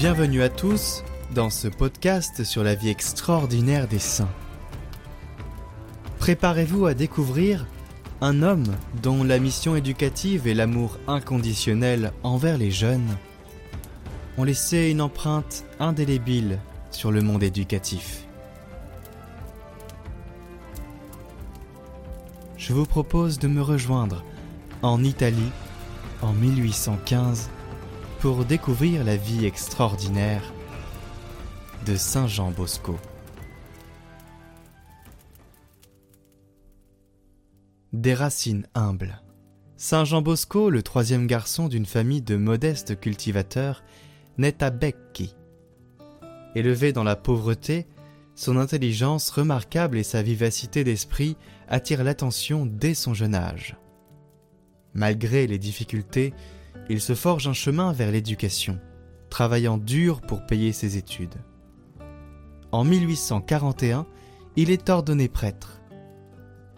Bienvenue à tous dans ce podcast sur la vie extraordinaire des saints. Préparez-vous à découvrir un homme dont la mission éducative et l'amour inconditionnel envers les jeunes ont laissé une empreinte indélébile sur le monde éducatif. Je vous propose de me rejoindre en Italie en 1815 pour découvrir la vie extraordinaire de Saint Jean Bosco. Des racines humbles. Saint Jean Bosco, le troisième garçon d'une famille de modestes cultivateurs, naît à Becchi. Élevé dans la pauvreté, son intelligence remarquable et sa vivacité d'esprit attirent l'attention dès son jeune âge. Malgré les difficultés, il se forge un chemin vers l'éducation, travaillant dur pour payer ses études. En 1841, il est ordonné prêtre.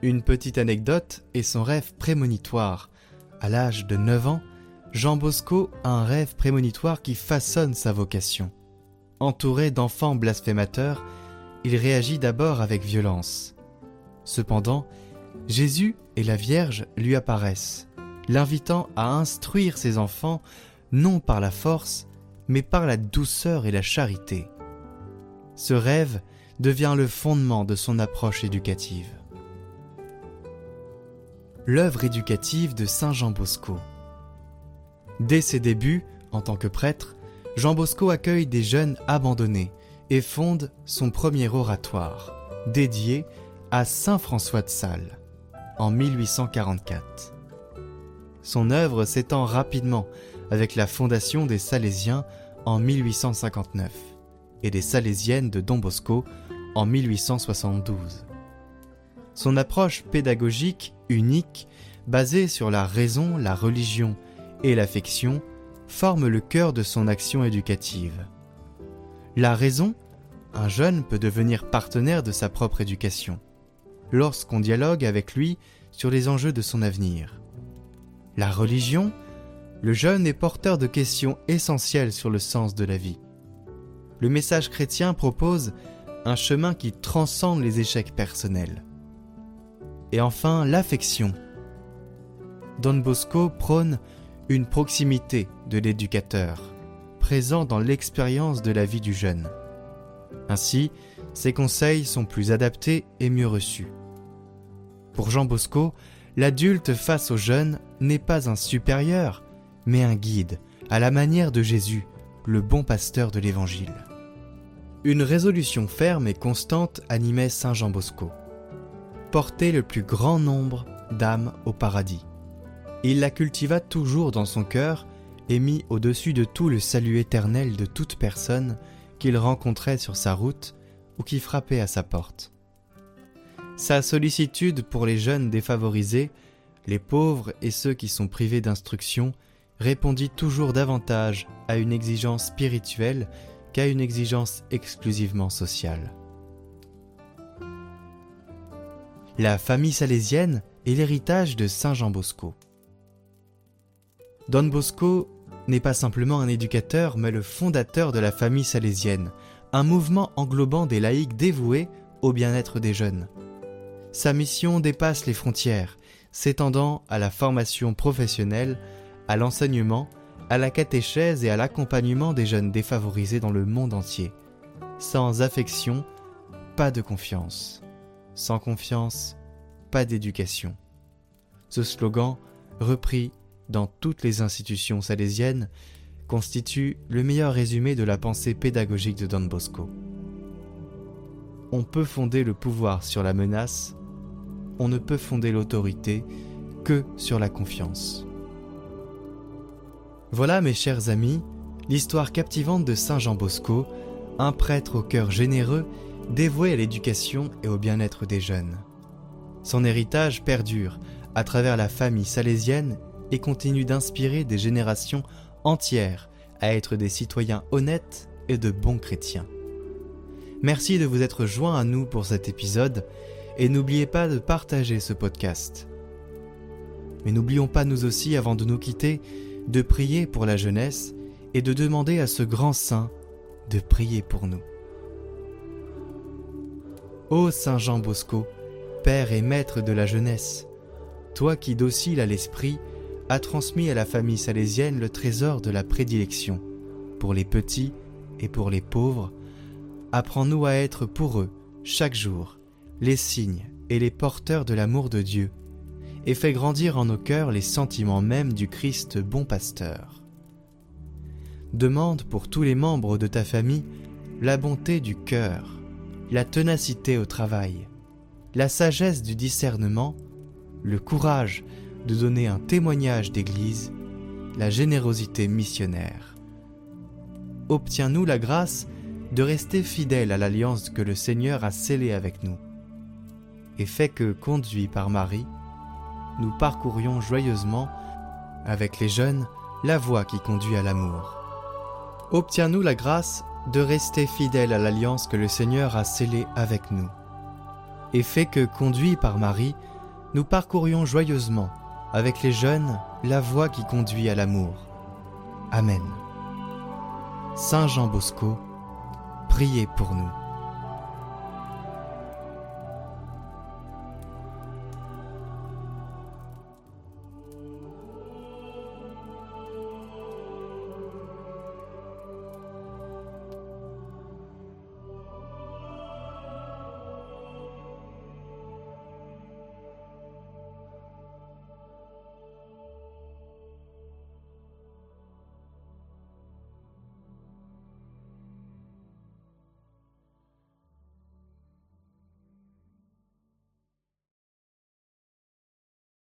Une petite anecdote est son rêve prémonitoire. À l'âge de 9 ans, Jean Bosco a un rêve prémonitoire qui façonne sa vocation. Entouré d'enfants blasphémateurs, il réagit d'abord avec violence. Cependant, Jésus et la Vierge lui apparaissent l'invitant à instruire ses enfants non par la force, mais par la douceur et la charité. Ce rêve devient le fondement de son approche éducative. L'œuvre éducative de Saint Jean Bosco. Dès ses débuts, en tant que prêtre, Jean Bosco accueille des jeunes abandonnés et fonde son premier oratoire, dédié à Saint François de Sales, en 1844. Son œuvre s'étend rapidement avec la fondation des Salésiens en 1859 et des Salésiennes de Don Bosco en 1872. Son approche pédagogique unique, basée sur la raison, la religion et l'affection, forme le cœur de son action éducative. La raison, un jeune peut devenir partenaire de sa propre éducation, lorsqu'on dialogue avec lui sur les enjeux de son avenir. La religion, le jeune est porteur de questions essentielles sur le sens de la vie. Le message chrétien propose un chemin qui transcende les échecs personnels. Et enfin, l'affection. Don Bosco prône une proximité de l'éducateur, présent dans l'expérience de la vie du jeune. Ainsi, ses conseils sont plus adaptés et mieux reçus. Pour Jean Bosco, l'adulte face au jeune n'est pas un supérieur, mais un guide, à la manière de Jésus, le bon pasteur de l'Évangile. Une résolution ferme et constante animait Saint Jean Bosco. Porter le plus grand nombre d'âmes au paradis. Il la cultiva toujours dans son cœur et mit au-dessus de tout le salut éternel de toute personne qu'il rencontrait sur sa route ou qui frappait à sa porte. Sa sollicitude pour les jeunes défavorisés, les pauvres et ceux qui sont privés d'instruction répondit toujours davantage à une exigence spirituelle qu'à une exigence exclusivement sociale. La famille salésienne est l'héritage de Saint Jean Bosco. Don Bosco n'est pas simplement un éducateur, mais le fondateur de la famille salésienne, un mouvement englobant des laïcs dévoués au bien-être des jeunes. Sa mission dépasse les frontières, s'étendant à la formation professionnelle, à l'enseignement, à la catéchèse et à l'accompagnement des jeunes défavorisés dans le monde entier. Sans affection, pas de confiance. Sans confiance, pas d'éducation. Ce slogan, repris dans toutes les institutions salésiennes, constitue le meilleur résumé de la pensée pédagogique de Don Bosco. On peut fonder le pouvoir sur la menace, on ne peut fonder l'autorité que sur la confiance. Voilà mes chers amis, l'histoire captivante de Saint Jean Bosco, un prêtre au cœur généreux, dévoué à l'éducation et au bien-être des jeunes. Son héritage perdure à travers la famille salésienne et continue d'inspirer des générations entières à être des citoyens honnêtes et de bons chrétiens. Merci de vous être joints à nous pour cet épisode et n'oubliez pas de partager ce podcast. Mais n'oublions pas nous aussi, avant de nous quitter, de prier pour la jeunesse et de demander à ce grand saint de prier pour nous. Ô Saint Jean Bosco, Père et Maître de la jeunesse, toi qui, docile à l'esprit, as transmis à la famille salésienne le trésor de la prédilection, pour les petits et pour les pauvres, apprends-nous à être pour eux, chaque jour, les signes et les porteurs de l'amour de Dieu, et fais grandir en nos cœurs les sentiments mêmes du Christ bon pasteur. Demande pour tous les membres de ta famille la bonté du cœur, la ténacité au travail, la sagesse du discernement, le courage de donner un témoignage d'Église, la générosité missionnaire. Obtiens-nous la grâce de rester fidèles à l'alliance que le Seigneur a scellée avec nous, et fais que, conduits par Marie, nous parcourions joyeusement, avec les jeunes, la voie qui conduit à l'amour. Obtiens-nous la grâce de rester fidèles à l'alliance que le Seigneur a scellée avec nous, et fais que, conduits par Marie, nous parcourions joyeusement, avec les jeunes, la voie qui conduit à l'amour. Amen. Saint Jean Bosco, priez pour nous.